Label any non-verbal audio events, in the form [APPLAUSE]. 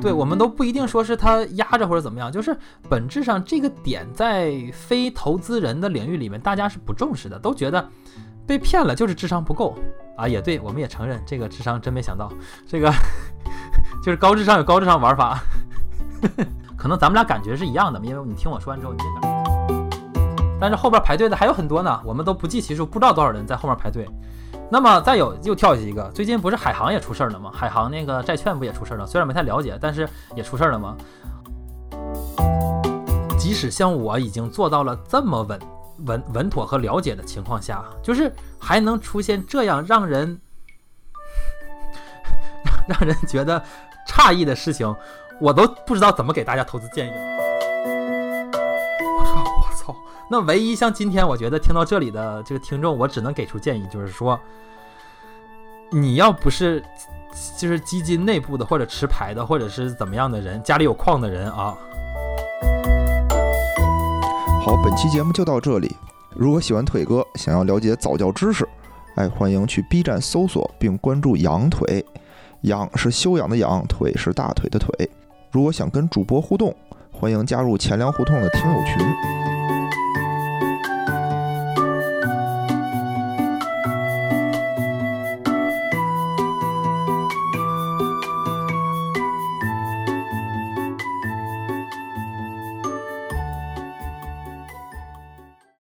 对我们都不一定说是他压着或者怎么样，就是本质上这个点在非投资人的领域里面，大家是不重视的，都觉得被骗了就是智商不够啊。也对，我们也承认这个智商真没想到，这个 [LAUGHS] 就是高智商有高智商玩法，[LAUGHS] 可能咱们俩感觉是一样的，因为你听我说完之后你也感。但是后边排队的还有很多呢，我们都不计其数，不知道多少人在后面排队。那么再有又跳下一个，最近不是海航也出事儿了吗？海航那个债券不也出事儿了？虽然没太了解，但是也出事儿了吗？即使像我已经做到了这么稳稳稳妥和了解的情况下，就是还能出现这样让人 [LAUGHS] 让人觉得诧异的事情，我都不知道怎么给大家投资建议。那唯一像今天，我觉得听到这里的这个听众，我只能给出建议，就是说，你要不是就是基金内部的，或者持牌的，或者是怎么样的人，家里有矿的人啊。好，本期节目就到这里。如果喜欢腿哥，想要了解早教知识，哎，欢迎去 B 站搜索并关注“养腿”，养是修养的养，腿是大腿的腿。如果想跟主播互动，欢迎加入钱粮胡同的听友群。